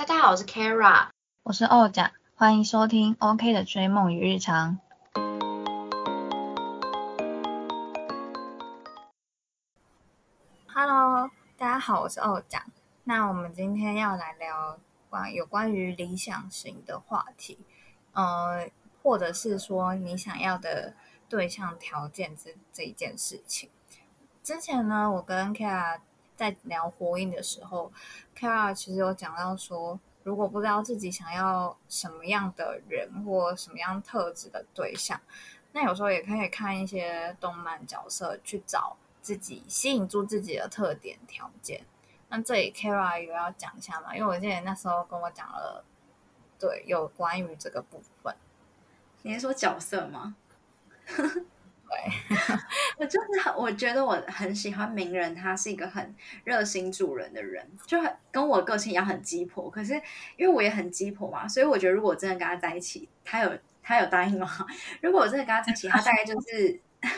大家好，我是 Kara，我是欧甲，欢迎收听 OK 的追梦与日常。Hello，大家好，我是欧甲。那我们今天要来聊关有关于理想型的话题，呃，或者是说你想要的对象条件这这一件事情。之前呢，我跟 Kara 在聊火影的时候，Kara 其实有讲到说，如果不知道自己想要什么样的人或什么样特质的对象，那有时候也可以看一些动漫角色去找自己吸引住自己的特点条件。那这里 Kara 有要讲一下吗？因为我记得那时候跟我讲了，对，有关于这个部分。你是说角色吗？对，我就是，我觉得我很喜欢名人，他是一个很热心助人的人，就很跟我个性一样很鸡婆。可是因为我也很鸡婆嘛，所以我觉得如果真的跟他在一起，他有他有答应吗？如果我真的跟他在一起，他大概就是，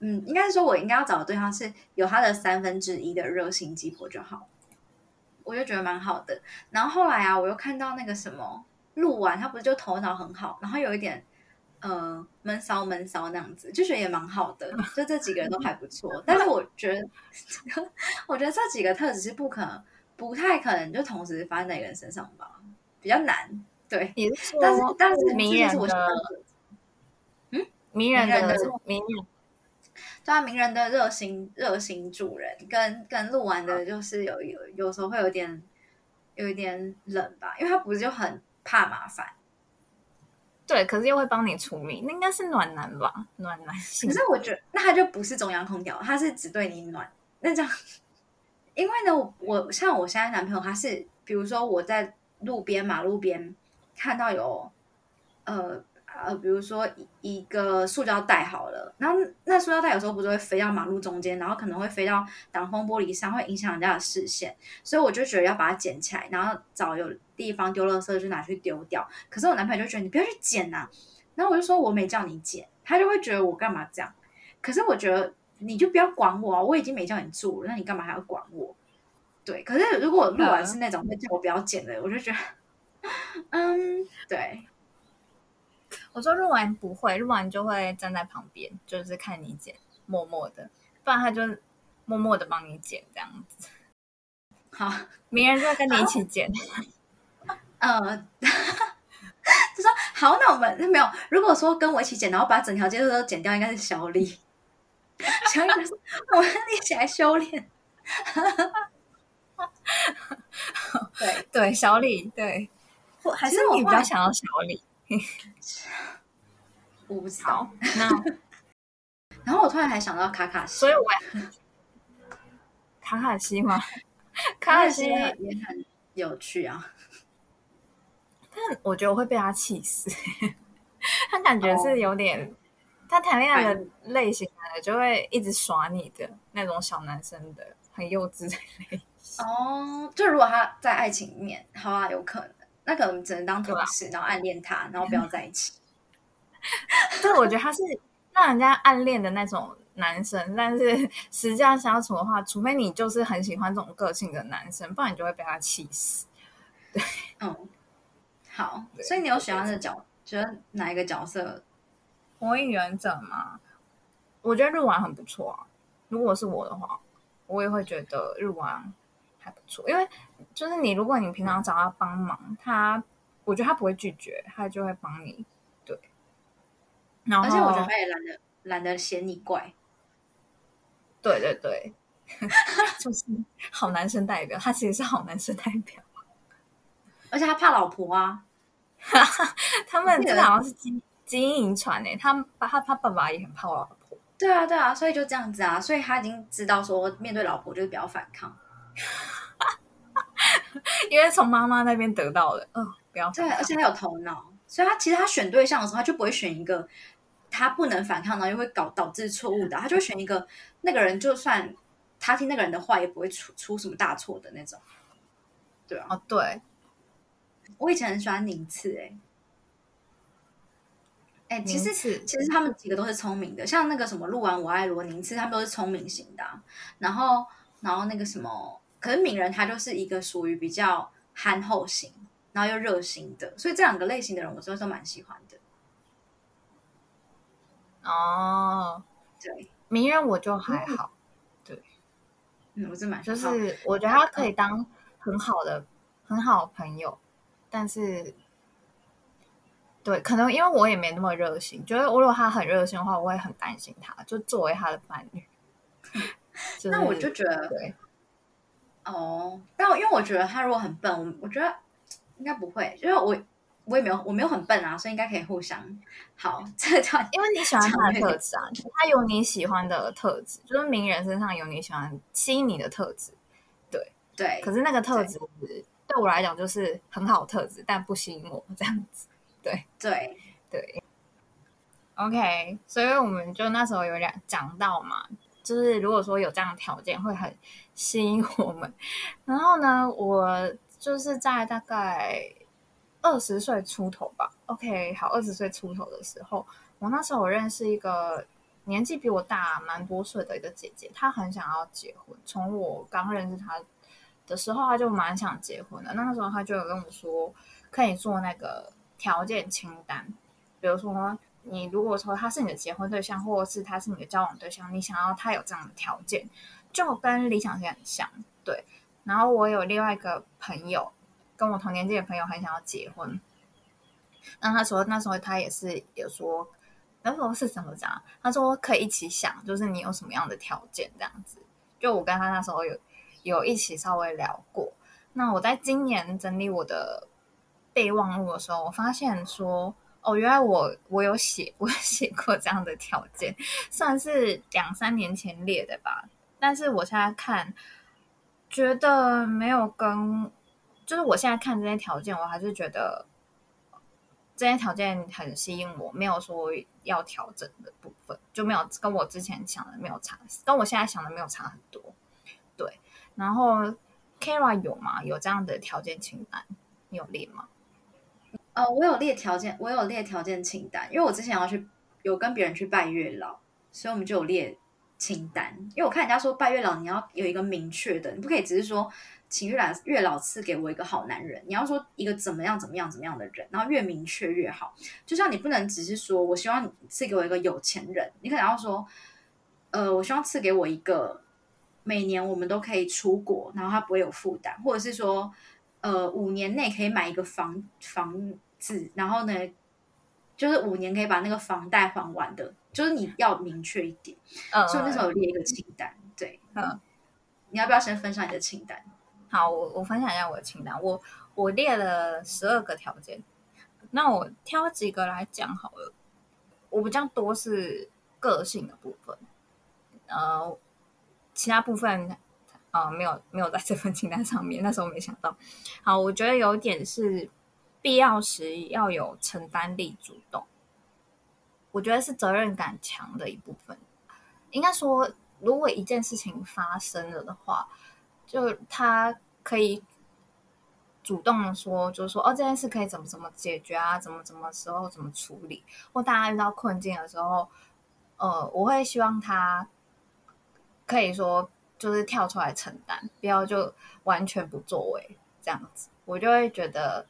嗯，应该是说我应该要找的对象是有他的三分之一的热心鸡婆就好，我就觉得蛮好的。然后后来啊，我又看到那个什么录完，他不是就头脑很好，然后有一点。呃，闷骚闷骚那样子，就觉得也蛮好的，就这几个人都还不错。但是我觉得，我觉得这几个特质是不可能、不太可能就同时发生在一个人身上吧，比较难。对，但是但是名人的，嗯，名人的名人，对啊，名人的热心热心助人，跟跟录完的就是有有有时候会有点有一点冷吧，因为他不是就很怕麻烦。对，可是又会帮你处理，那应该是暖男吧？暖男。可是我觉得，那他就不是中央空调，他是只对你暖。那这样，因为呢，我像我现在男朋友，他是比如说我在路边马路边看到有呃。呃，比如说一个塑胶袋好了，然后那塑胶袋有时候不是会飞到马路中间，然后可能会飞到挡风玻璃上，会影响人家的视线，所以我就觉得要把它捡起来，然后找有地方丢垃圾就拿去丢掉。可是我男朋友就觉得你不要去捡呐，然后我就说我没叫你捡，他就会觉得我干嘛这样？可是我觉得你就不要管我啊，我已经没叫你做了，那你干嘛还要管我？对，可是如果录完是那种会叫我不要捡的，我就觉得，嗯，对。我说录完不会，录完就会站在旁边，就是看你剪，默默的，不然他就默默的帮你剪这样子。好，明人就会跟你一起剪。呃，就说好，那我们没有。如果说跟我一起剪，然后把整条街都剪掉，应该是小李。小李说：“我们一起来修炼。”对对，小李对，还是你比较想要小李。我不知道。那，然后我突然还想到卡卡西，所以我也卡卡西吗？卡卡西也很有趣啊。但我觉得我会被他气死。他感觉是有点，他谈恋爱的类型的就会一直耍你的那种小男生的，很幼稚的类型。哦，就如果他在爱情里面，好啊，有可能。那可能只能当同事，然后暗恋他，然后不要在一起。对，我觉得他是让人家暗恋的那种男生，但是实际上相处的话，除非你就是很喜欢这种个性的男生，不然你就会被他气死。对，嗯，好，所以你有喜欢的角，觉得哪一个角色？火影忍者吗？我觉得日丸很不错啊。如果是我的话，我也会觉得日丸。还不错，因为就是你，如果你平常找他帮忙，他我觉得他不会拒绝，他就会帮你。对，然后而且我觉得他也懒得懒得嫌你怪。对对对，就是好男生代表，他其实是好男生代表，而且他怕老婆啊。他们这好像是基基因遗传诶，他他他爸爸也很怕老婆。对啊对啊，所以就这样子啊，所以他已经知道说面对老婆就是比较反抗。因为从妈妈那边得到的，嗯，不要对，而且他有头脑，所以他其实他选对象的时候，他就不会选一个他不能反抗，然后又会搞导致错误的，他就会选一个那个人，就算他听那个人的话，也不会出出什么大错的那种。对啊，哦，对，我以前很喜欢宁次，哎，哎，其实其实他们几个都是聪明的，像那个什么录完我爱罗宁次，他们都是聪明型的，然后然后那个什么。可是敏人他就是一个属于比较憨厚型，然后又热心的，所以这两个类型的人，我真的是蛮喜欢的。哦，对，名人我就还好，嗯，我是蛮就是我觉得他可以当很好的很好的朋友，但是对，可能因为我也没那么热心，觉得如果他很热心的话，我会很担心他，就作为他的伴侣。就是那我就觉得对，哦，但我因为我觉得他如果很笨，我我觉得应该不会，因为我我也没有我没有很笨啊，所以应该可以互相好这段因为你喜欢他的特质啊，他有你喜欢的特质，就是名人身上有你喜欢吸引你的特质。对对，可是那个特质对我来讲就是很好特质，但不吸引我这样子。对对对，OK，所以我们就那时候有两讲到嘛，就是如果说有这样的条件，会很吸引我们。然后呢，我就是在大概二十岁出头吧，OK，好，二十岁出头的时候，我那时候我认识一个年纪比我大蛮多岁的一个姐姐，她很想要结婚。从我刚认识她的时候，她就蛮想结婚的。那个时候她就有跟我说，可以做那个条件清单，比如说你如果说他是你的结婚对象，或者是他是你的交往对象，你想要他有这样的条件，就跟理想型很像。对，然后我有另外一个朋友，跟我同年纪的朋友很想要结婚，那他说那时候他也是有说，那时候是怎么讲？他说可以一起想，就是你有什么样的条件这样子。就我跟他那时候有有一起稍微聊过。那我在今年整理我的备忘录的时候，我发现说，哦，原来我我有写，我有写过这样的条件，算是两三年前列的吧。但是我现在看，觉得没有跟，就是我现在看这些条件，我还是觉得这些条件很吸引我，没有说要调整的部分，就没有跟我之前想的没有差，跟我现在想的没有差很多。对，然后 Kara 有吗？有这样的条件清单？你有列吗？呃，我有列条件，我有列条件清单，因为我之前要去有跟别人去拜月老，所以我们就有列清单。因为我看人家说拜月老，你要有一个明确的，你不可以只是说请月老月老赐给我一个好男人，你要说一个怎么样怎么样怎么样的人，然后越明确越好。就像你不能只是说我希望你赐给我一个有钱人，你可能要说，呃，我希望赐给我一个每年我们都可以出国，然后他不会有负担，或者是说。呃，五年内可以买一个房房子，然后呢，就是五年可以把那个房贷还完的，就是你要明确一点。嗯，所以那时候列一个清单，对，嗯，你要不要先分享你的清单？好，我我分享一下我的清单，我我列了十二个条件，那我挑几个来讲好了。我比较多是个性的部分，呃，其他部分。啊，没有没有在这份清单上面，那时候没想到。好，我觉得有点是必要时要有承担力、主动，我觉得是责任感强的一部分。应该说，如果一件事情发生了的话，就他可以主动的说，就是说，哦，这件事可以怎么怎么解决啊？怎么怎么时候怎么处理？或大家遇到困境的时候，呃，我会希望他可以说。就是跳出来承担，不要就完全不作为这样子，我就会觉得，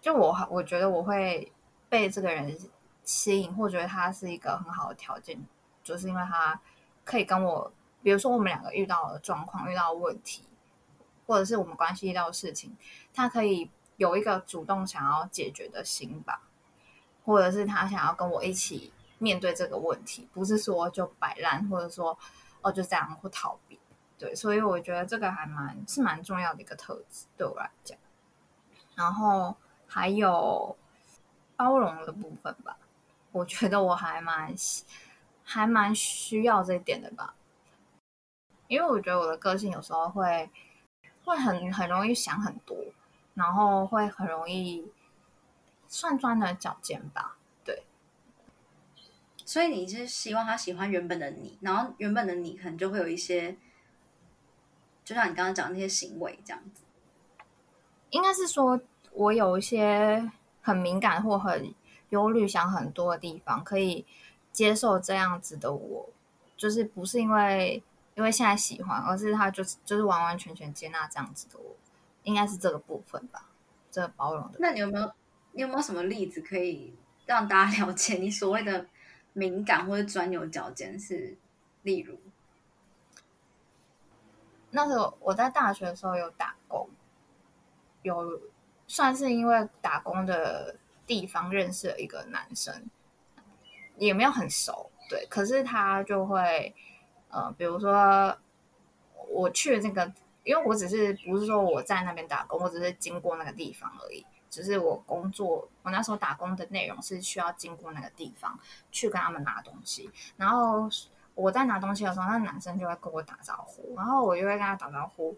就我我觉得我会被这个人吸引，或觉得他是一个很好的条件，就是因为他可以跟我，比如说我们两个遇到的状况、遇到问题，或者是我们关系遇到的事情，他可以有一个主动想要解决的心吧，或者是他想要跟我一起面对这个问题，不是说就摆烂，或者说。哦，就这样或逃避，对，所以我觉得这个还蛮是蛮重要的一个特质，对我来讲。然后还有包容的部分吧，我觉得我还蛮还蛮需要这一点的吧，因为我觉得我的个性有时候会会很很容易想很多，然后会很容易算钻的脚尖吧。所以你是希望他喜欢原本的你，然后原本的你可能就会有一些，就像你刚刚讲那些行为这样子。应该是说我有一些很敏感或很忧虑、想很多的地方，可以接受这样子的我，就是不是因为因为现在喜欢，而是他就是就是完完全全接纳这样子的我。应该是这个部分吧，这个包容的。那你有没有你有没有什么例子可以让大家 了解你所谓的敏感或者钻牛角尖是？例如，那时候我在大学的时候有打工，有算是因为打工的地方认识了一个男生，也没有很熟，对，可是他就会呃，比如说我去那个，因为我只是不是说我在那边打工，我只是经过那个地方而已，只是我工作，我那时候打工的内容是需要经过那个地方去跟他们拿东西，然后。我在拿东西的时候，那男生就会跟我打招呼，然后我就会跟他打招呼。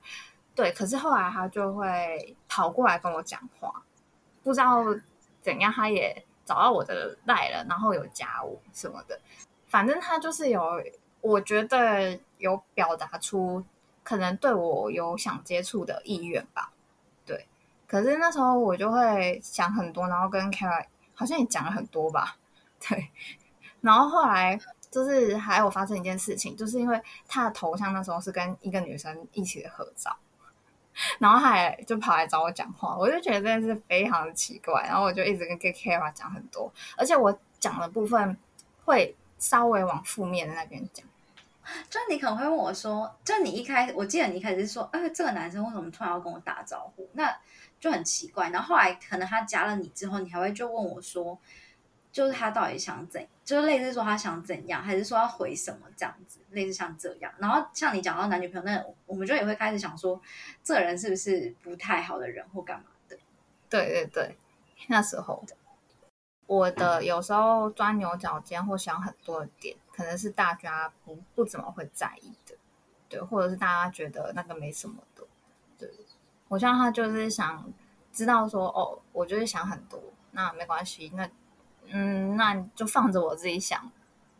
对，可是后来他就会跑过来跟我讲话，不知道怎样，他也找到我的赖了，然后有加我什么的。反正他就是有，我觉得有表达出可能对我有想接触的意愿吧。可是那时候我就会想很多，然后跟 Kara 好像也讲了很多吧。对，然后后来。就是还有发生一件事情，就是因为他的头像那时候是跟一个女生一起的合照，然后还就跑来找我讲话，我就觉得真的是非常的奇怪，然后我就一直跟 Kara 讲很多，而且我讲的部分会稍微往负面的那边讲，就你可能会问我说，就你一开始我记得你一开始是说，哎，这个男生为什么突然要跟我打招呼？那就很奇怪，然后后来可能他加了你之后，你还会就问我说。就是他到底想怎，就是类似说他想怎样，还是说要回什么这样子，类似像这样。然后像你讲到男女朋友，那我们就也会开始想说，这人是不是不太好的人或干嘛的？对对对，那时候我的有时候钻牛角尖或想很多的点，可能是大家不不怎么会在意的，对，或者是大家觉得那个没什么的。对，我像他就是想知道说，哦，我就是想很多，那没关系，那。嗯，那就放着我自己想，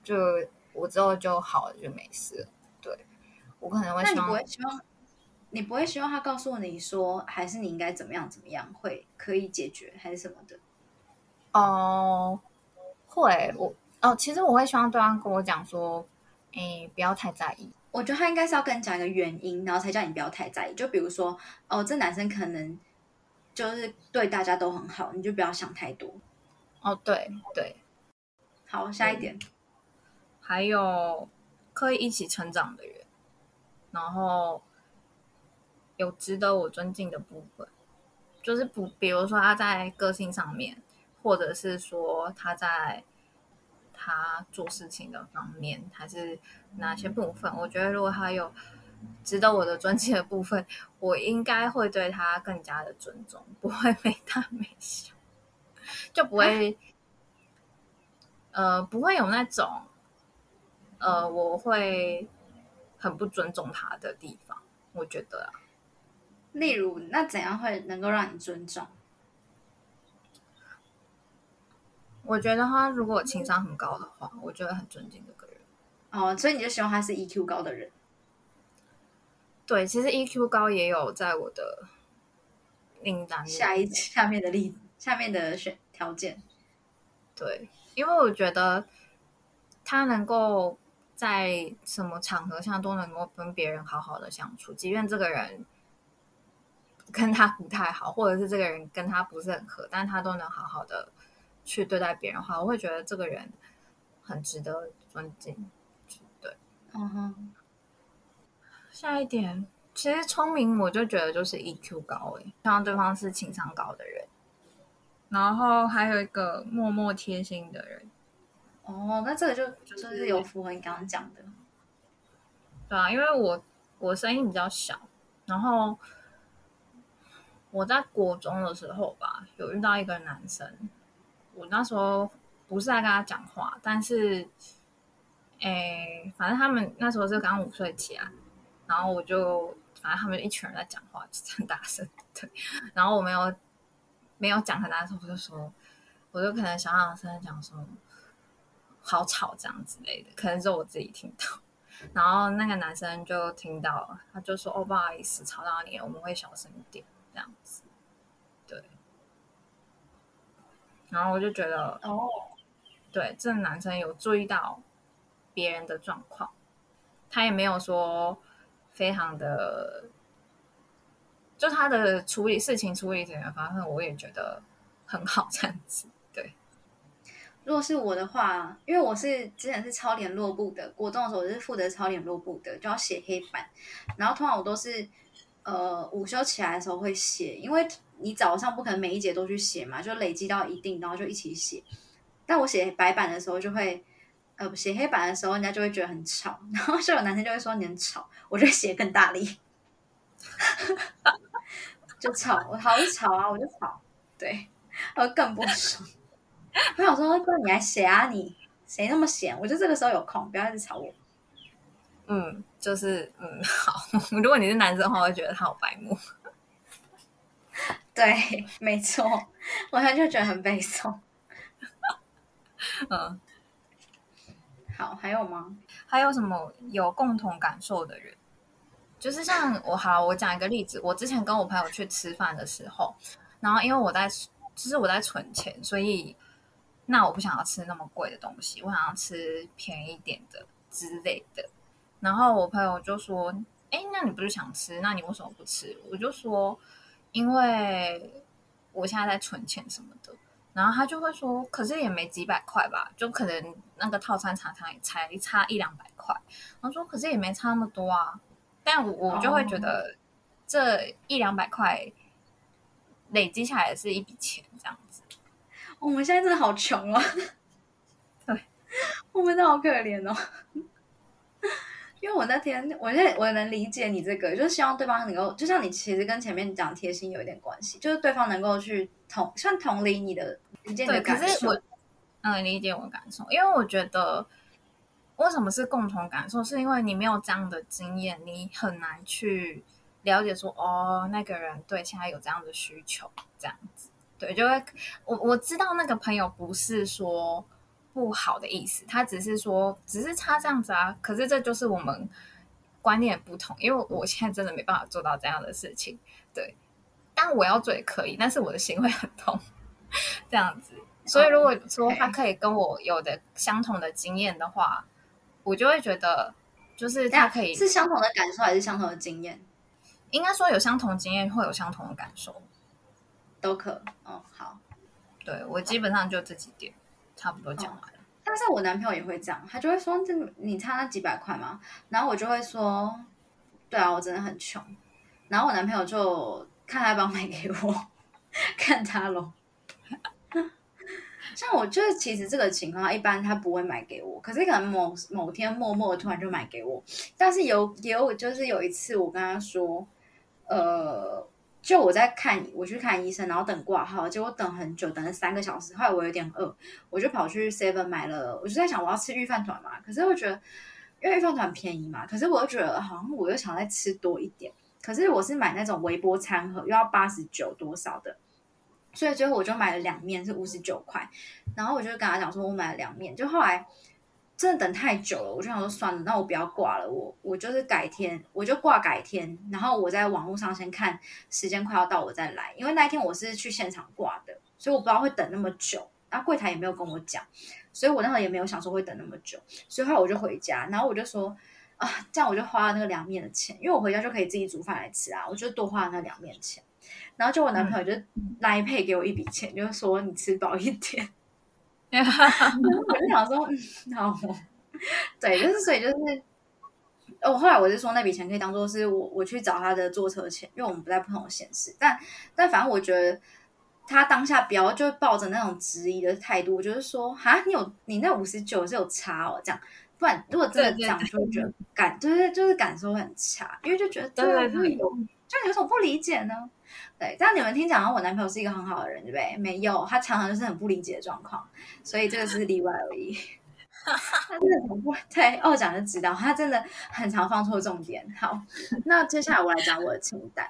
就我之后就好了，就没事。对我可能会希望，你不会希望，你不会希望他告诉你说，还是你应该怎么样怎么样会可以解决，还是什么的？哦，会我哦，其实我会希望对方跟我讲说，哎，不要太在意。我觉得他应该是要跟你讲一个原因，然后才叫你不要太在意。就比如说，哦，这男生可能就是对大家都很好，你就不要想太多。哦，对对，好，下一点，还有可以一起成长的人，然后有值得我尊敬的部分，就是不，比如说他在个性上面，或者是说他在他做事情的方面，还是哪些部分？我觉得如果他有值得我的尊敬的部分，我应该会对他更加的尊重，不会 没大没小。就不会，呃，不会有那种，呃，我会很不尊重他的地方。我觉得啊，例如，那怎样会能够让你尊重？我觉得他如果情商很高的话，我就会很尊敬这个人。哦，所以你就希望他是 EQ 高的人？对，其实 EQ 高也有在我的名单下一下面的例子。下面的选条件，对，因为我觉得他能够在什么场合下都能够跟别人好好的相处，即便这个人跟他不太好，或者是这个人跟他不是很合，但他都能好好的去对待别人的话，我会觉得这个人很值得尊敬。对，嗯哼。下一点，其实聪明，我就觉得就是 EQ 高，诶，希望对方是情商高的人。然后还有一个默默贴心的人，哦，那这个就就是有符合你刚刚讲的，对啊，因为我我声音比较小，然后我在国中的时候吧，有遇到一个男生，我那时候不是在跟他讲话，但是，哎，反正他们那时候是刚午睡起来，然后我就反正他们一群人在讲话，很大声，对，然后我没有。没有讲很大声，我就说，我就可能小小声讲说，好吵这样之类的，可能是我自己听到。然后那个男生就听到了，他就说：“哦，不好意思，吵到你，我们会小声一点这样子。”对。然后我就觉得，哦，对，这个男生有注意到别人的状况，他也没有说非常的。就他的处理事情、处理怎样方式，我也觉得很好，这样子。对，如果是我的话，因为我是之前是抄联络部的，国中的时候我是负责抄联络部的，就要写黑板，然后通常我都是呃午休起来的时候会写，因为你早上不可能每一节都去写嘛，就累积到一定，然后就一起写。但我写白板的时候就会，呃，写黑板的时候，人家就会觉得很吵，然后就有男生就会说你很吵，我就写更大力，就吵，我好吵啊，我就吵，对，我更不爽。我想说，不然你还写啊，你谁那么闲？我就这个时候有空，不要一直吵我。嗯，就是嗯，好。如果你是男生的话，会觉得他好白目。对，没错，我现在就觉得很悲痛。嗯，好，还有吗？还有什么有共同感受的人？就是像我，好，我讲一个例子。我之前跟我朋友去吃饭的时候，然后因为我在，就是我在存钱，所以那我不想要吃那么贵的东西，我想要吃便宜点的之类的。然后我朋友就说：“哎，那你不是想吃？那你为什么不吃？”我就说：“因为我现在在存钱什么的。”然后他就会说：“可是也没几百块吧，就可能那个套餐常常才差一两百块。”然后说：“可是也没差那么多啊。”但我我就会觉得这一两百块累积下来是一笔钱，这样子。我们现在真的好穷啊，对，我们都好可怜哦。因为我那天，我现在我能理解你这个，就是希望对方能够，就像你其实跟前面讲贴心有一点关系，就是对方能够去同算同理你的理解你的感受。可是我嗯理解我感受，因为我觉得为什么是共同感受，是因为你没有这样的经验，你很难去了解说哦那个人对现在有这样的需求，这样子对，就会我我知道那个朋友不是说。不好的意思，他只是说，只是差这样子啊。可是这就是我们观念不同，因为我现在真的没办法做到这样的事情。对，但我要做也可以，但是我的心会很痛，这样子。所以如果说他可以跟我有的相同的经验的话，我就会觉得，就是他可以是相同的感受，还是相同的经验？应该说有相同经验，会有相同的感受，都可。哦，好，对我基本上就这几点。差不多讲完了，但是我男朋友也会这样，他就会说：“这你差那几百块吗？”然后我就会说：“对啊，我真的很穷。”然后我男朋友就看他帮买给我，看他咯。像我就是，其实这个情况一般他不会买给我，可是可能某某天默默突然就买给我。但是有也有就是有一次我跟他说：“呃。”就我在看，我去看医生，然后等挂号，结果等很久，等了三个小时。后来我有点饿，我就跑去 Seven 买了。我就在想，我要吃预饭团嘛？可是我觉得，因为预饭团便宜嘛。可是我又觉得，好像我又想再吃多一点。可是我是买那种微波餐盒，又要八十九多少的，所以最后我就买了两面，是五十九块。然后我就跟他讲说，我买了两面。就后来。真的等太久了，我就想说算了，那我不要挂了，我我就是改天，我就挂改天，然后我在网络上先看时间快要到我再来，因为那一天我是去现场挂的，所以我不知道会等那么久，然后柜台也没有跟我讲，所以我那时候也没有想说会等那么久，所以后来我就回家，然后我就说啊，这样我就花了那个凉面的钱，因为我回家就可以自己煮饭来吃啊，我就多花了那凉面钱，然后就我男朋友就来配给我一笔钱，就是说你吃饱一点。我就想说，嗯，好，对，就是所以就是，我后来我就说那笔钱可以当做是我我去找他的坐车钱，因为我们不在不同的县市，但但反正我觉得他当下不要就抱着那种质疑的态度，就是说，哈，你有你那五十九是有差哦，这样，不然如果真的这样，就会觉得感就是就是感受很差，因为就觉得对对对，有就有什么不理解呢？对，这样你们听讲，我男朋友是一个很好的人，对不对？没有，他常常就是很不理解的状况，所以这个是例外而已。他真的很不 对，二讲就知道，他真的很常放错重点。好，那接下来我来讲我的清单。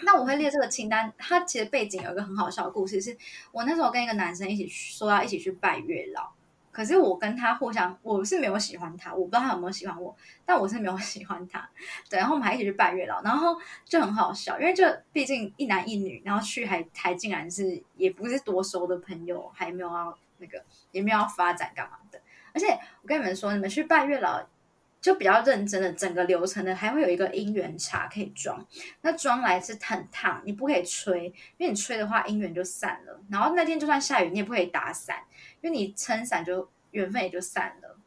那我会列这个清单，它其实背景有一个很好笑的故事，是我那时候跟一个男生一起说要一起去拜月老。可是我跟他互相，我是没有喜欢他，我不知道他有没有喜欢我，但我是没有 喜欢他。对，然后我们还一起去拜月老，然后就很好笑，因为就毕竟一男一女，然后去还还竟然是也不是多熟的朋友，还没有要那个也没有要发展干嘛的。而且我跟你们说，你们去拜月老就比较认真的整个流程的，还会有一个姻缘茶可以装。那装来是很烫，你不可以吹，因为你吹的话姻缘就散了。然后那天就算下雨，你也不可以打伞，因为你撑伞就缘分也就散了。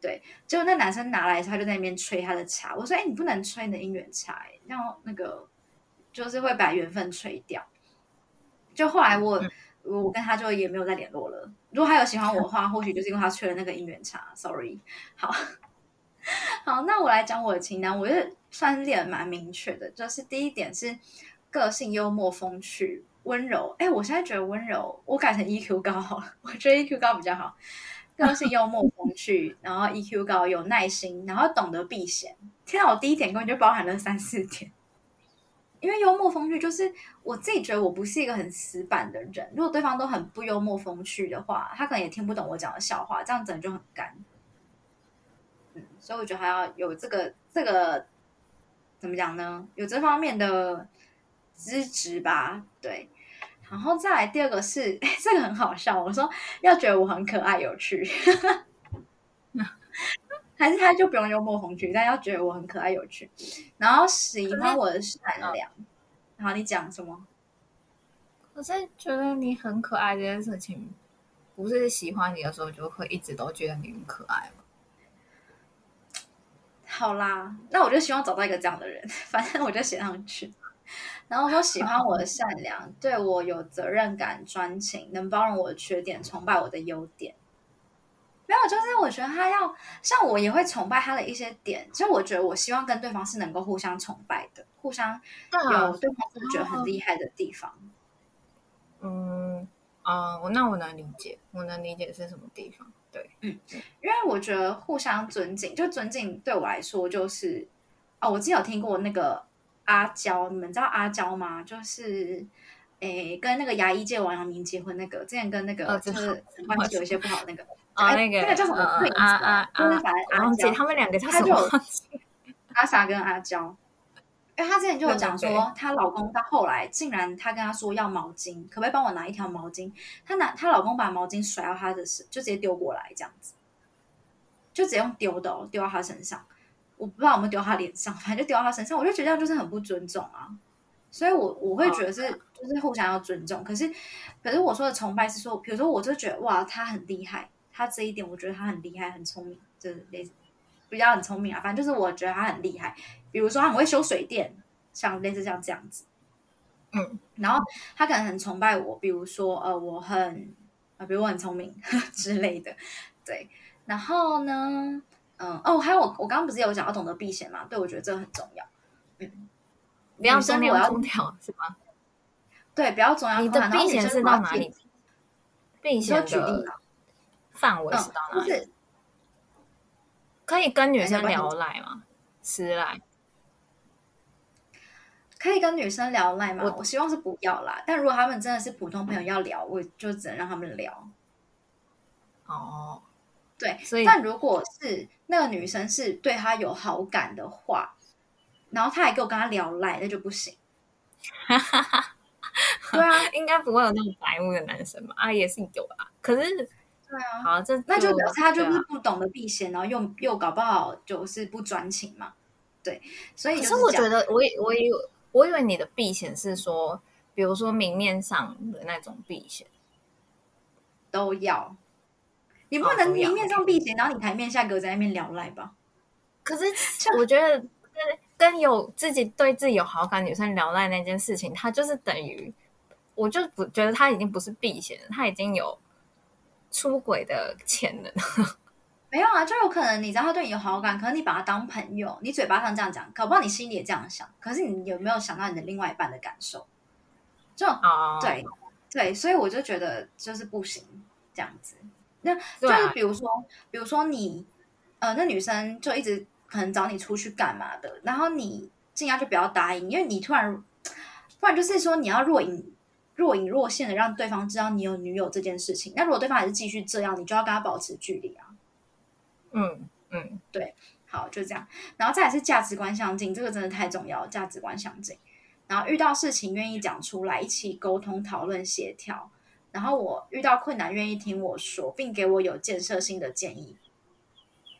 对，结果那男生拿来，他就在那边吹他的茶。我说：“哎，你不能吹你的姻缘茶，然后那个就是会把缘分吹掉。”就后来我我跟他就也没有再联络了。如果他有喜欢我的话，或许就是因为他吹了那个姻缘茶。Sorry，好。好，那我来讲我的清单，我觉得算是列的蛮明确的。就是第一点是个性幽默风趣温柔。哎，我现在觉得温柔，我改成 EQ 高好了。我觉得 EQ 高比较好。个性幽默风趣，然后 EQ 高，有耐心，然后懂得避嫌。天啊，我第一点根本就包含了三四点。因为幽默风趣，就是我自己觉得我不是一个很死板的人。如果对方都很不幽默风趣的话，他可能也听不懂我讲的笑话，这样子就很干。所以我觉得还要有这个这个怎么讲呢？有这方面的资质吧，对。然后再来第二个是，这个很好笑。我说要觉得我很可爱有趣，还是他就不用幽默风趣，但要觉得我很可爱有趣。然后喜欢我的善良。好，你讲什么？我是觉得你很可爱这件事情，不是喜欢你的时候就会一直都觉得你很可爱吗？好啦，那我就希望找到一个这样的人，反正我就写上去。然后说喜欢我的善良，对我有责任感、专情，能包容我的缺点，崇拜我的优点。没有，就是我觉得他要像我，也会崇拜他的一些点。其实我觉得，我希望跟对方是能够互相崇拜的，互相有对方是觉得很厉害的地方。嗯啊，我那我能理解，我能理解是什么地方。对，嗯，因为我觉得互相尊敬，就尊敬对我来说就是，哦，我之前有听过那个阿娇，你们知道阿娇吗？就是，诶，跟那个牙医界王阳明结婚那个，之前跟那个就是关系有一些不好那个，啊，那个那个叫什么？阿阿阿，阿娇，他们两个叫什么？阿傻跟阿娇。因为她之前就有讲说，她老公到后来竟然她跟她说要毛巾，可不可以帮我拿一条毛巾？她拿她老公把毛巾甩到她的身，就直接丢过来这样子，就直接用丢的丢到她身上。我不知道有没有丢他脸上，反正就丢到他身上。我就觉得这样就是很不尊重啊。所以，我我会觉得是就是互相要尊重。可是，可是我说的崇拜是说，比如说我就觉得哇，他很厉害，他这一点我觉得他很厉害，很聪明，就是类似。比较很聪明啊，反正就是我觉得他很厉害。比如说他很会修水电，像类似像这样子，嗯。然后他可能很崇拜我，比如说呃，我很啊，比如我很聪明 之类的，对。然后呢，嗯，哦，还有我我刚刚不是有讲要懂得避嫌嘛？对，我觉得这个很重要。嗯，不要中要空调是吗？对，不要中央。你的避嫌是到哪里？避嫌举例范围是到哪里？可以跟女生聊赖吗？私赖可以跟女生聊赖吗？我我希望是不要啦。但如果他们真的是普通朋友要聊，我就只能让他们聊。哦，对，所以但如果是那个女生是对他有好感的话，然后他还跟我跟他聊赖，那就不行。对啊，应该不会有那种白目的男生吧？啊，也是有啊，可是。对啊，好，这那就表示他就是不懂得避嫌，然后又又搞不好就是不专情嘛。对，所以可是我觉得，我我以我以为你的避嫌是说，比如说明面上的那种避嫌都要，你不能明面上避嫌，然后你台面下搁在那边聊赖吧？可是我觉得跟跟有自己对自己有好感女生聊赖那件事情，他就是等于，我就不觉得他已经不是避嫌，他已经有。出轨的潜能 没有啊，就有可能你知道他对你有好感，可是你把他当朋友，你嘴巴上这样讲，搞不好你心里也这样想。可是你有没有想到你的另外一半的感受？就对对，所以我就觉得就是不行这样子。那就是比如说，比如说你呃，那女生就一直可能找你出去干嘛的，然后你尽量就不要答应，因为你突然不然就是说你要若隐。若隐若现的让对方知道你有女友这件事情，那如果对方还是继续这样，你就要跟他保持距离啊。嗯嗯，对，好，就这样。然后再来是价值观相近，这个真的太重要，价值观相近。然后遇到事情愿意讲出来，一起沟通讨论协调。然后我遇到困难愿意听我说，并给我有建设性的建议。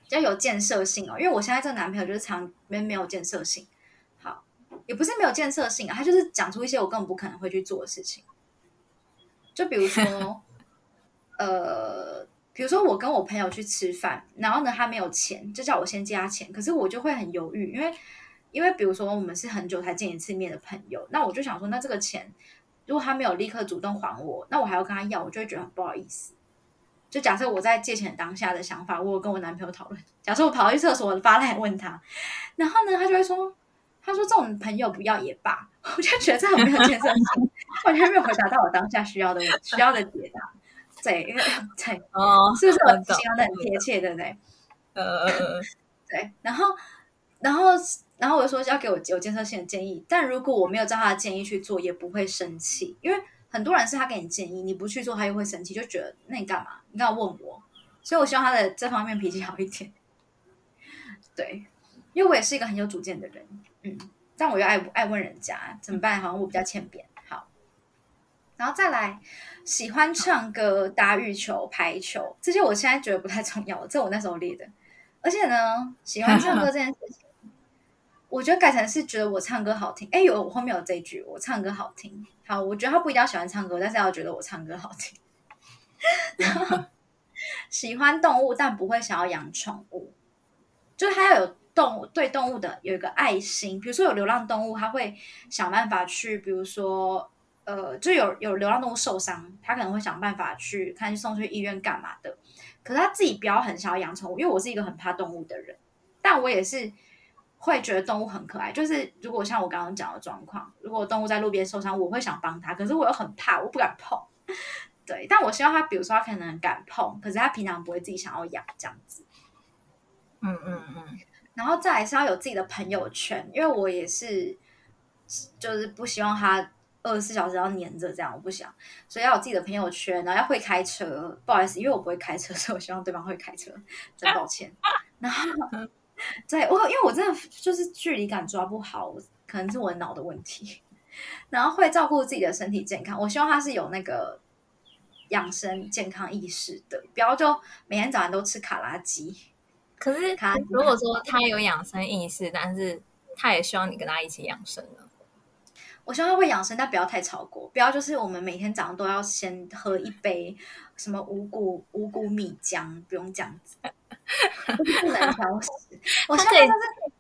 比较有建设性哦。因为我现在这个男朋友就是常没没有建设性，好，也不是没有建设性啊，他就是讲出一些我根本不可能会去做的事情。就比如说，呃，比如说我跟我朋友去吃饭，然后呢他没有钱，就叫我先借他钱，可是我就会很犹豫，因为因为比如说我们是很久才见一次面的朋友，那我就想说，那这个钱如果他没有立刻主动还我，那我还要跟他要，我就会觉得很不好意思。就假设我在借钱当下的想法，我有跟我男朋友讨论，假设我跑去厕所发赖问他，然后呢他就会说，他说这种朋友不要也罢，我就觉得这很没有建设性，完全没有回答到我当下需要的需要的解答。对，因 为对，哦，是不是我形容的很贴切，对不对？呃，对，然后，然后，然后我就说要给我有建设性的建议，但如果我没有照他的建议去做，也不会生气，因为很多人是他给你建议，你不去做，他又会生气，就觉得那你干嘛？你干嘛问我？所以我希望他的这方面脾气好一点。对，因为我也是一个很有主见的人，嗯，但我又爱爱问人家怎么办？好像我比较欠扁。好，然后再来喜欢唱歌、打羽球、排球这些，我现在觉得不太重要，这我那时候列的。而且呢，喜欢唱歌这件事情，我觉得改成是觉得我唱歌好听。哎，有我后面有这一句，我唱歌好听。好，我觉得他不一定要喜欢唱歌，但是要觉得我唱歌好听。然 后喜欢动物，但不会想要养宠物，就是他要有动物对动物的有一个爱心。比如说有流浪动物，他会想办法去，比如说呃，就有有流浪动物受伤，他可能会想办法去看送去医院干嘛的。可是他自己不要很想要养宠物，因为我是一个很怕动物的人，但我也是会觉得动物很可爱。就是如果像我刚刚讲的状况，如果动物在路边受伤，我会想帮它，可是我又很怕，我不敢碰。对，但我希望他，比如说他可能敢碰，可是他平常不会自己想要养这样子。嗯嗯嗯，然后再来是要有自己的朋友圈，因为我也是，就是不希望他二十四小时要黏着这样，我不想，所以要有自己的朋友圈，然后要会开车。不好意思，因为我不会开车，所以我希望对方会开车，真抱歉。然后，对我因为我真的就是距离感抓不好，可能是我脑的问题。然后会照顾自己的身体健康，我希望他是有那个养生健康意识的，不要就每天早上都吃卡拉鸡。可是他如果说他有养生意识，但是他也希望你跟他一起养生呢？我希望他会养生，但不要太超过，不要就是我们每天早上都要先喝一杯什么五谷五谷米浆，不用这样子，就是不能挑食。我希望他是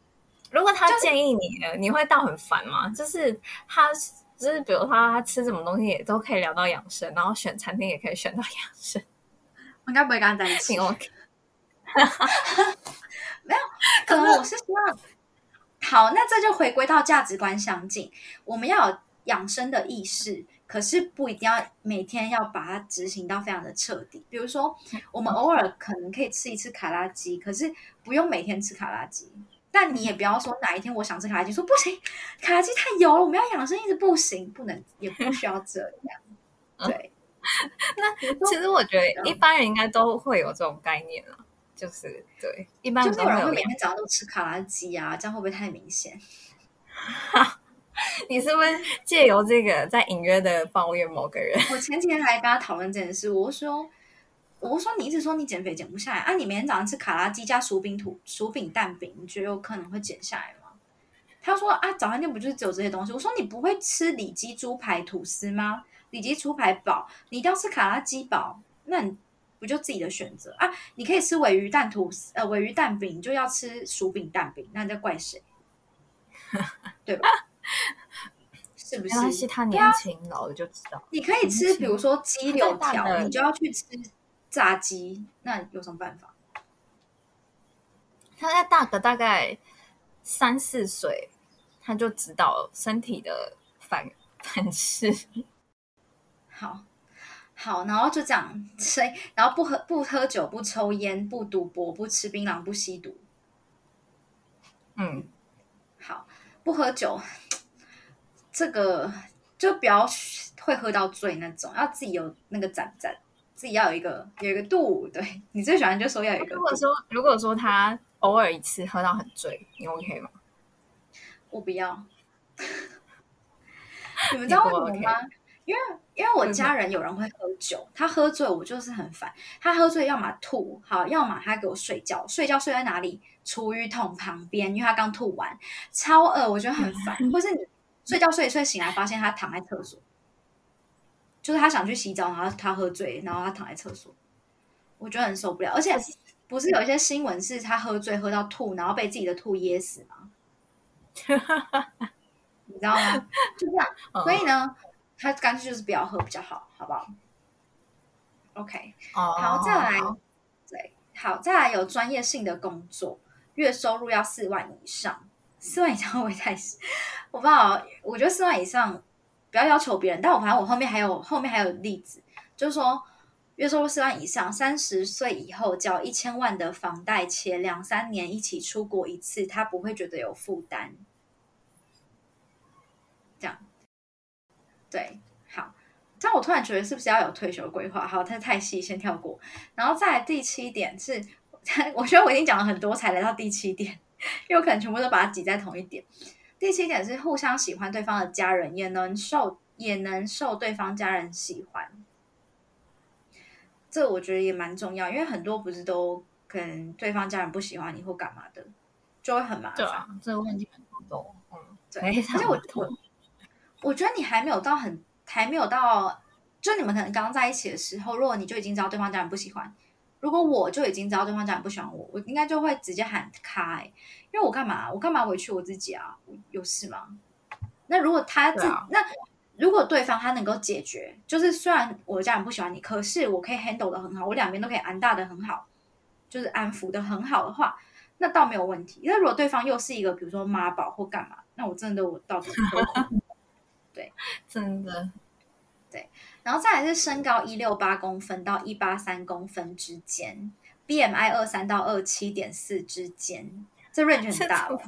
如果他建议你了，你会到很烦吗？就是他，就是比如说他吃什么东西也都可以聊到养生，然后选餐厅也可以选到养生，我应该不会跟他在一起挺。OK。没有，可能我是希望，好，那这就回归到价值观相近，我们要有养生的意识，可是不一定要每天要把它执行到非常的彻底。比如说，我们偶尔可能可以吃一次卡拉鸡，可是不用每天吃卡拉鸡。但你也不要说哪一天我想吃卡拉鸡，说不行，卡拉鸡太油了，我们要养生，一直不行，不能，也不需要这样。对，那其实我觉得一般人应该都会有这种概念啊，就是对，一般就是有人会每天早上都吃卡拉鸡啊，这样会不会太明显？你是不是借由这个在隐约的抱怨某个人？我前几天还跟他讨论这件事，我说，我说你一直说你减肥减不下来啊，你每天早上吃卡拉鸡加薯饼吐薯饼蛋饼，你觉得有可能会减下来吗？他说啊，早餐店不就是只有这些东西？我说你不会吃里脊猪排吐司吗？里脊猪排堡，你一定要吃卡拉鸡堡，那你不就自己的选择啊？你可以吃尾鱼蛋吐司，呃，尾鱼蛋饼，你就要吃薯饼蛋饼，那你在怪谁？对吧？是不是？没关系，他年轻，老了就知道。你可以吃，比如说鸡柳条，你就要去吃炸鸡，那有什么办法？他在大个大概三四岁，他就知道身体的反 反噬。好，好，然后就这样，所以然后不喝不喝酒，不抽烟，不赌博，不吃槟榔，不吸毒。嗯，好，不喝酒，这个就不要会喝到醉那种，要自己有那个展展，自己要有一个有一个度。对 你最喜欢就说要有一个度，如果说如果说他偶尔一次喝到很醉，你 OK 吗？我不要。你们知道为什么吗？因为因为我家人有人会喝酒，他喝醉我就是很烦。他喝醉要么吐，好，要么他给我睡觉，睡觉睡在哪里？厨余桶旁边，因为他刚吐完，超恶，我觉得很烦。或是你睡觉睡一睡醒来，发现他躺在厕所，就是他想去洗澡，然后他喝醉，然后他躺在厕所，我觉得很受不了。而且不是有一些新闻是他喝醉喝到吐，然后被自己的吐噎死吗？你知道吗？就这样，所以呢，他干脆就是不要喝比较好，好不好？OK，好，再来，对，好，再来有专业性的工作。月收入要四万以上，四万以上会不会太？我不知道，我觉得四万以上不要要求别人。但我反正我后面还有后面还有例子，就是说月收入四万以上，三十岁以后交一千万的房贷，且两三年一起出国一次，他不会觉得有负担。这样，对，好。但我突然觉得是不是要有退休规划？好，它太细，先跳过。然后再第七点是。我觉得我已经讲了很多，才来到第七点，因为我可能全部都把它挤在同一点。第七点是互相喜欢对方的家人，也能受也能受对方家人喜欢。这我觉得也蛮重要，因为很多不是都可能对方家人不喜欢你或干嘛的，就会很麻烦。对啊，这个问题很多。嗯，对。而且我我我觉得你还没有到很还没有到，就你们可能刚在一起的时候，如果你就已经知道对方家人不喜欢。如果我就已经知道对方家人不喜欢我，我应该就会直接喊开，因为我干嘛？我干嘛委屈我自己啊？有事吗？那如果他自那如果对方他能够解决，就是虽然我家人不喜欢你，可是我可以 handle 的很好，我两边都可以安大的很好，就是安抚的很好的话，那倒没有问题。那如果对方又是一个比如说妈宝或干嘛，那我真的我到底 对，真的对。然后再来是身高一六八公分到一八三公分之间，BMI 二三到二七点四之间，这 range 很大了，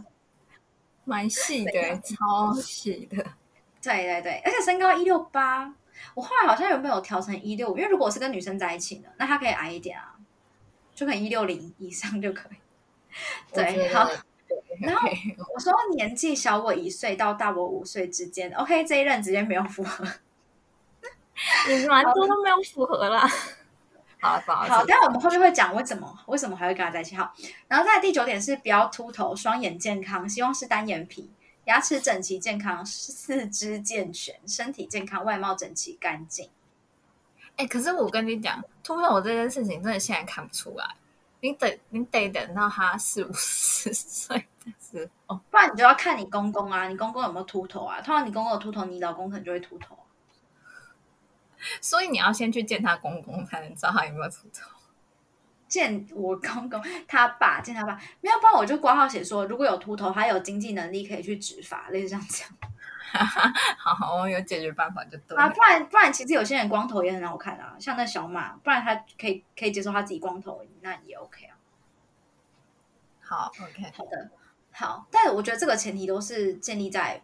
蛮细的，超细的。对对对，而且身高一六八，我后来好像有没有调成一六五？因为如果是跟女生在一起的，那她可以矮一点啊，就可以一六零以上就可以。对，好。然后我说年纪小我一岁到大我五岁之间，OK，这一任直接没有符合。你蛮多都没有符合啦。好，好，好，但我们后面会讲为什么，为什么还会跟他在一起。好，然后在第九点是不要秃头，双眼健康，希望是单眼皮，牙齿整齐健康，四肢健全，身体健康，外貌整齐干净。哎，可是我跟你讲，秃头这件事情真的现在看不出来，你等你得等到他四五十岁的时候，不然你就要看你公公啊，你公公有没有秃头啊？通常你公公有秃头，你老公可能就会秃头。所以你要先去见他公公，才能知道他有没有秃头。见我公公，他爸见他爸，没有，不然我就挂号写说，如果有秃头，他有经济能力可以去植发，类似这样讲。好，我有解决办法就对。啊，不然不然，其实有些人光头也很好看啊，像那小马，不然他可以可以接受他自己光头，那也 OK 啊。好，OK，好的，好。但是我觉得这个前提都是建立在，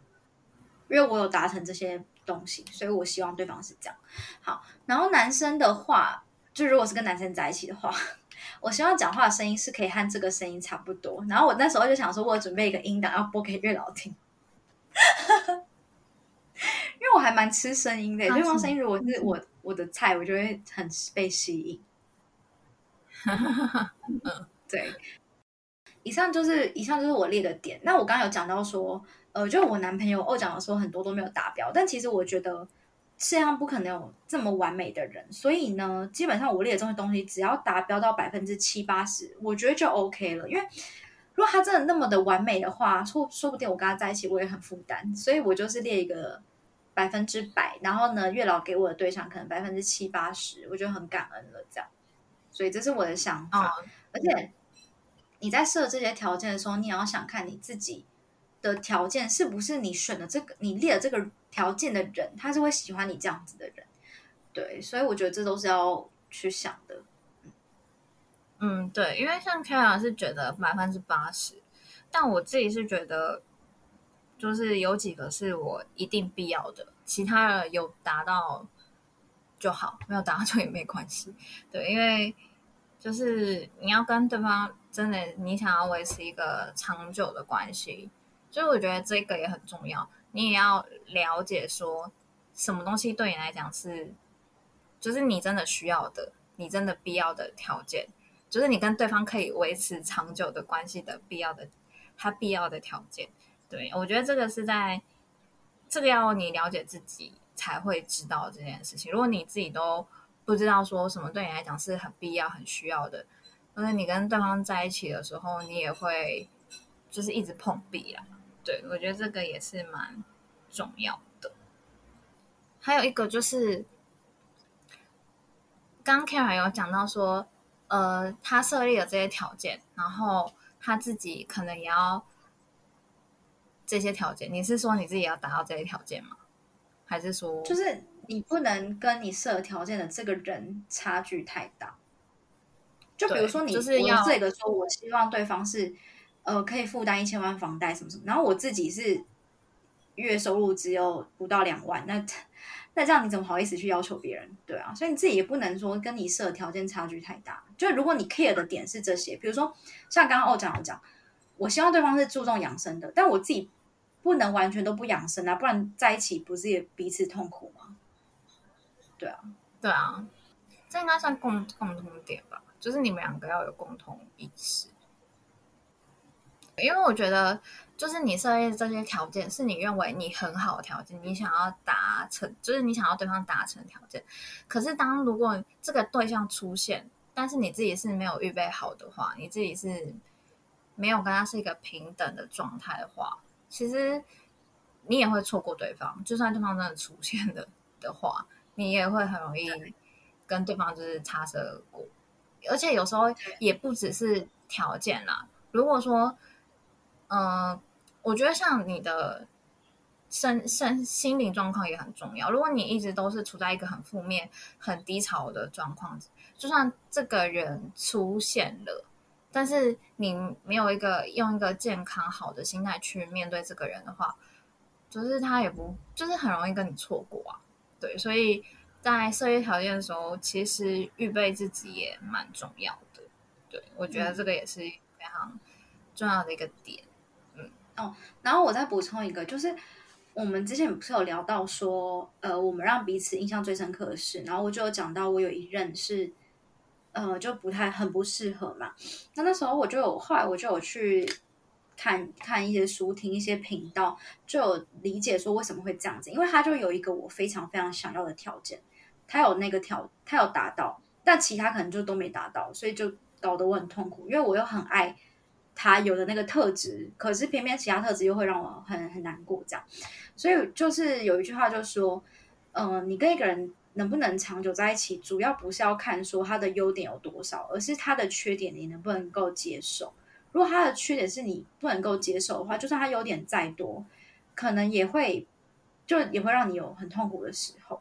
因为我有达成这些。东西，所以我希望对方是这样。好，然后男生的话，就如果是跟男生在一起的话，我希望讲话的声音是可以和这个声音差不多。然后我那时候就想说，我准备一个音档要播给月老听，因为我还蛮吃声音的。对方声音如果是我我的菜，我就会很被吸引。对，以上就是以上就是我列的点。那我刚刚有讲到说。呃，就我男朋友，二讲的时候很多都没有达标，但其实我觉得世界上不可能有这么完美的人，所以呢，基本上我列的这些东西，只要达标到百分之七八十，我觉得就 OK 了。因为如果他真的那么的完美的话，说说不定我跟他在一起我也很负担，所以我就是列一个百分之百，然后呢，月老给我的对象可能百分之七八十，我就很感恩了。这样，所以这是我的想法。而且你在设这些条件的时候，你也要想看你自己。的条件是不是你选的这个你列的这个条件的人，他是会喜欢你这样子的人，对，所以我觉得这都是要去想的。嗯，对，因为像 Kara 是觉得百分之八十，但我自己是觉得，就是有几个是我一定必要的，其他的有达到就好，没有达到就也没关系。对，因为就是你要跟对方真的你想要维持一个长久的关系。所以我觉得这个也很重要，你也要了解说什么东西对你来讲是，就是你真的需要的，你真的必要的条件，就是你跟对方可以维持长久的关系的必要的，他必要的条件。对我觉得这个是在，这个要你了解自己才会知道这件事情。如果你自己都不知道说什么对你来讲是很必要、很需要的，而且你跟对方在一起的时候，你也会就是一直碰壁啊。对我觉得这个也是蛮重要的。还有一个就是，刚 Kara 有讲到说，呃，他设立了这些条件，然后他自己可能也要这些条件。你是说你自己要达到这些条件吗？还是说，就是你不能跟你设条件的这个人差距太大？就比如说，你就是要这个说，我希望对方是呃可以负担一千万房贷什么什么，然后我自己是月收入只有不到两万，那 那这样你怎么好意思去要求别人？对啊，所以你自己也不能说跟你设条件差距太大。就如果你 care 的点是这些，比如说像刚刚欧讲的讲，我希望对方是注重养生的，但我自己不能完全都不养生啊，不然在一起不是也彼此痛苦吗？对啊，对啊，这应该算共共同点吧。就是你们两个要有共同意识，因为我觉得，就是你设立这些条件，是你认为你很好的条件，你想要达成，就是你想要对方达成条件。可是，当如果这个对象出现，但是你自己是没有预备好的话，你自己是没有跟他是一个平等的状态的话，其实你也会错过对方。就算对方真的出现了的话，你也会很容易跟对方就是擦身而过。而且有时候也不只是条件啦。如果说，嗯，我觉得像你的身身心灵状况也很重要。如果你一直都是处在一个很负面、很低潮的状况，就算这个人出现了，但是你没有一个用一个健康好的心态去面对这个人的话，就是他也不就是很容易跟你错过啊。对，所以。在设立条件的时候，其实预备自己也蛮重要的。对我觉得这个也是非常重要的一个点。哦，然后我再补充一个，就是我们之前不是有聊到说，呃，我们让彼此印象最深刻的事，然后我就有讲到我有一任是，呃，就不太很不适合嘛。那那时候我就有后来我就有去看看一些书，听一些频道，就有理解说为什么会这样子，因为他就有一个我非常非常想要的条件。他有那个条，他有达到，但其他可能就都没达到，所以就搞得我很痛苦。因为我又很爱他有的那个特质，可是偏偏其他特质又会让我很很难过。这样，所以就是有一句话就说，嗯，你跟一个人能不能长久在一起，主要不是要看说他的优点有多少，而是他的缺点你能不能够接受。如果他的缺点是你不能够接受的话，就算他优点再多，可能也会就也会让你有很痛苦的时候。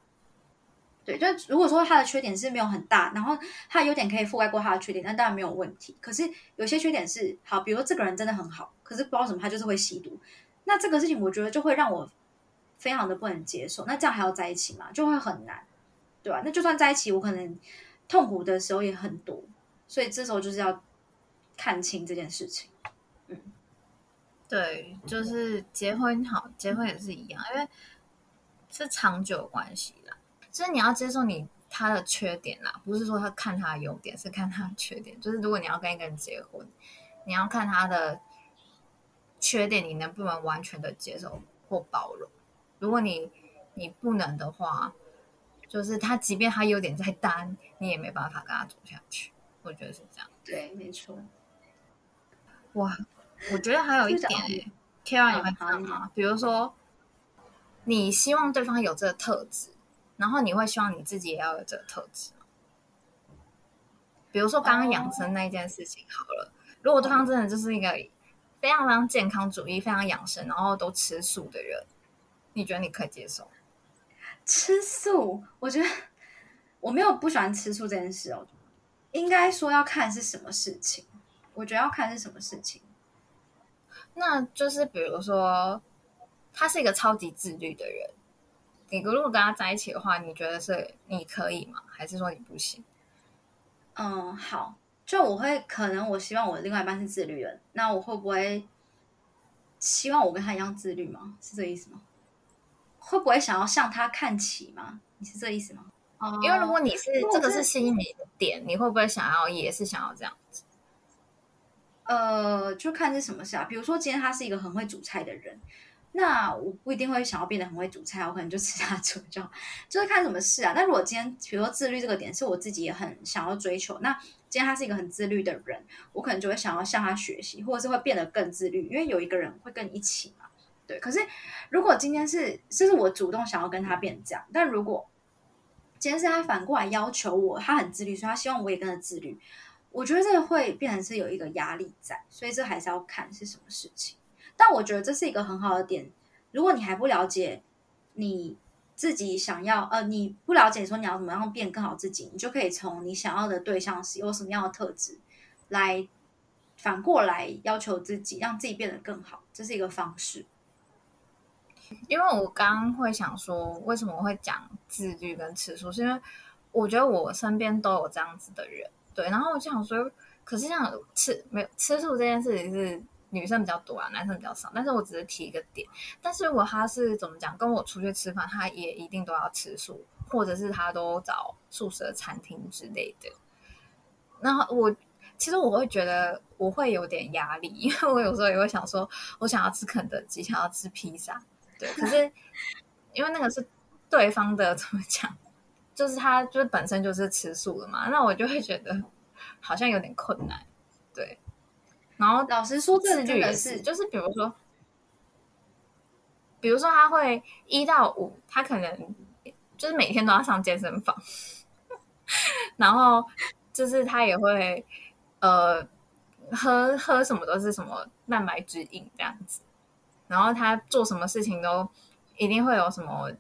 对，就如果说他的缺点是没有很大，然后他优点可以覆盖过他的缺点，那当然没有问题。可是有些缺点是好，比如说这个人真的很好，可是不知道什么他就是会吸毒，那这个事情我觉得就会让我非常的不能接受。那这样还要在一起吗？就会很难，对吧？那就算在一起，我可能痛苦的时候也很多，所以这时候就是要看清这件事情。嗯，对，就是结婚好，结婚也是一样，因为是长久关系。就是你要接受你他的缺点啦，不是说他看他的优点，是看他的缺点。就是如果你要跟一个人结婚，你要看他的缺点，你能不能完全的接受或包容？如果你你不能的话，就是他即便他优点再单，你也没办法跟他走下去。我觉得是这样。对，没错。哇，我觉得还有一点，Kira 你会知道吗？比如说，你希望对方有这个特质。然后你会希望你自己也要有这个特质比如说刚刚养生那一件事情好了，如果对方真的就是一个非常非常健康主义、非常养生，然后都吃素的人，你觉得你可以接受？吃素，我觉得我没有不喜欢吃素这件事哦。应该说要看是什么事情，我觉得要看是什么事情。那就是比如说，他是一个超级自律的人。你如果跟他在一起的话，你觉得是你可以吗？还是说你不行？嗯，好，就我会可能我希望我另外一半是自律的，那我会不会希望我跟他一样自律吗？是这意思吗？会不会想要向他看齐吗？你是这意思吗？哦，因为如果你是这个是吸引你的点，你会不会想要也是想要这样子？呃，就看是什么事啊。比如说今天他是一个很会煮菜的人，那我不一定会想要变得很会煮菜，我可能就吃他煮就好，就是看什么事啊。那如果今天比如说自律这个点是我自己也很想要追求，那今天他是一个很自律的人，我可能就会想要向他学习，或者是会变得更自律，因为有一个人会跟你一起嘛。对，可是如果今天是这是我主动想要跟他变这样，但如果今天是他反过来要求我，他很自律，所以他希望我也跟着自律。我觉得这个会变成是有一个压力在，所以这还是要看是什么事情。但我觉得这是一个很好的点。如果你还不了解你自己想要，呃，你不了解说你要怎么样变更好自己，你就可以从你想要的对象是有什么样的特质，来反过来要求自己，让自己变得更好，这是一个方式。因为我刚刚会想说，为什么我会讲自律跟吃素，是因为我觉得我身边都有这样子的人，对。然后我就想说，可是像吃没有吃素这件事情是女生比较多啊，男生比较少。但是我只是提一个点，但是如果他是怎么讲，跟我出去吃饭，他也一定都要吃素，或者是他都找素食的餐厅之类的。然后我其实我会觉得我会有点压力，因为我有时候也会想说，我想要吃肯德基，想要吃披萨。对，可是 因为那个是对方的怎么讲，就是他就是本身就是吃素的嘛，那我就会觉得好像有点困难。对，然后老师说，这自律也真的是就是比如说，比如说他会一到五，他可能就是每天都要上健身房，然后就是他也会呃喝喝什么都是什么蛋白质饮这样子。然后他做什么事情都一定会有什么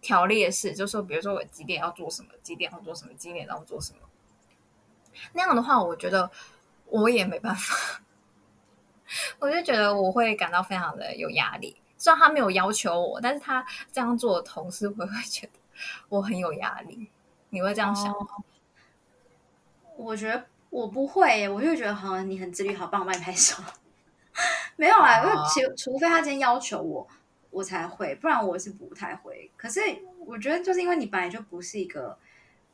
条列式，就说比如说我几点要做什么，几点要做什么，几点要做什么。那样的话，我觉得我也没办法，我就觉得我会感到非常的有压力。虽然他没有要求我，但是他这样做的同时，我会觉得我很有压力。你会这样想吗？我觉得我不会耶，我就觉得好像你很自律，好棒，我帮你拍手。没有啊，因为哦其除非他今天要求我，我才会，不然我是不太会。可是我觉得，就是因为你本来就不是一个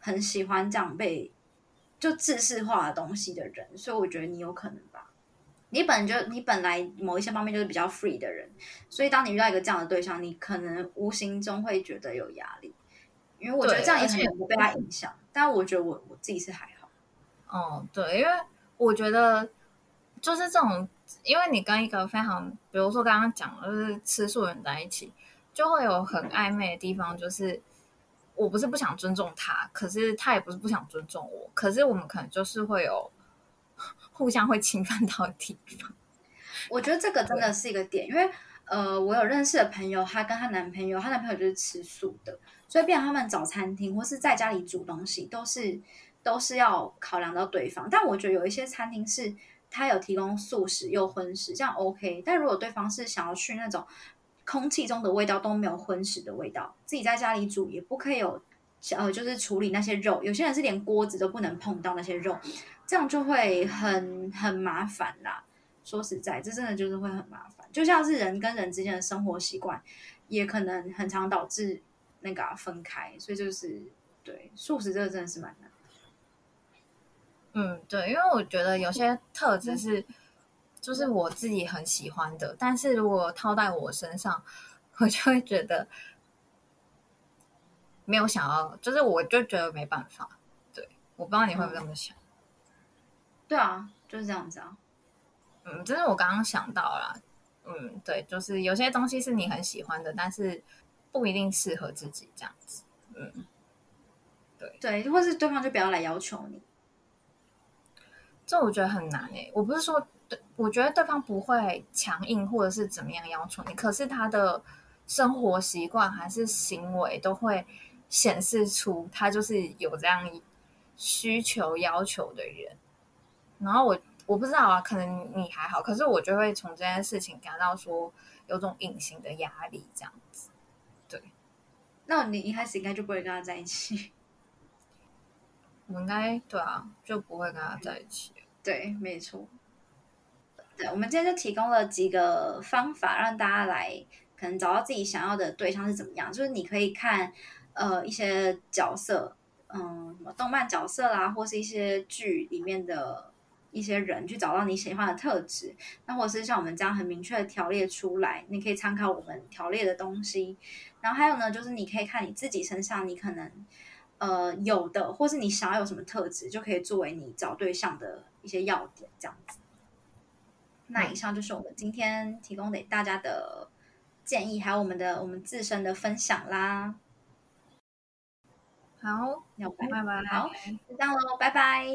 很喜欢这样被就制式化的东西的人，所以我觉得你有可能吧。你本就你本来某一些方面就是比较 free 的人，所以当你遇到一个这样的对象，你可能无形中会觉得有压力，因为我觉得这样也而且很容易被他影响。但我觉得我我自己是还好。哦，对，因为我觉得就是这种，因为你跟一个非常，比如说刚刚讲的，就是吃素的人在一起，就会有很暧昧的地方，就是我不是不想尊重他，可是他也不是不想尊重我，可是我们可能就是会有互相会侵犯到的地方。我觉得这个真的是一个点，因为呃，我有认识的朋友，她跟她男朋友，她男朋友就是吃素的，所以变成他们找餐厅或是在家里煮东西，都是都是要考量到对方。但我觉得有一些餐厅是他有提供素食又荤食，这样 OK。但如果对方是想要去那种空气中的味道都没有荤食的味道，自己在家里煮也不可以有。呃，就是处理那些肉，有些人是连锅子都不能碰到那些肉，这样就会很很麻烦啦。说实在，这真的就是会很麻烦，就像是人跟人之间的生活习惯，也可能很常导致那个、分开，所以就是对素食这个真的是蛮难。嗯，对，因为我觉得有些特质是，就是我自己很喜欢的，但是如果套在我身上，我就会觉得没有想要，就是我就觉得没办法。对，我不知道你会不会这么想。对啊，就是这样子啊。嗯，这是我刚刚想到啦。嗯，对，就是有些东西是你很喜欢的，但是不一定适合自己这样子。嗯，对，或是对方就不要来要求你。这我觉得很难诶、我不是说对，我觉得对方不会强硬或者是怎么样要求你，可是他的生活习惯还是行为都会显示出他就是有这样需求要求的人。然后我我不知道啊，可能你还好，可是我就会从这件事情感到说有种隐形的压力，这样子。对那你一开始应该就不会跟他在一起。我应该对啊，就不会跟他在一起。对，没错。对，我们今天就提供了几个方法，让大家来可能找到自己想要的对象是怎么样，就是你可以看呃一些角色，嗯，什么动漫角色啦，或是一些剧里面的一些人，去找到你喜欢的特质。那或者是像我们这样很明确的条列出来，你可以参考我们条列的东西。然后还有呢，就是你可以看你自己身上，你可能呃有的，或是你想要有什么特质，就可以作为你找对象的一些要点，这样子。那以上就是我们今天提供给大家的建议，还有我们的我们自身的分享啦。好，要拜拜拜。好，就这样喽，拜拜。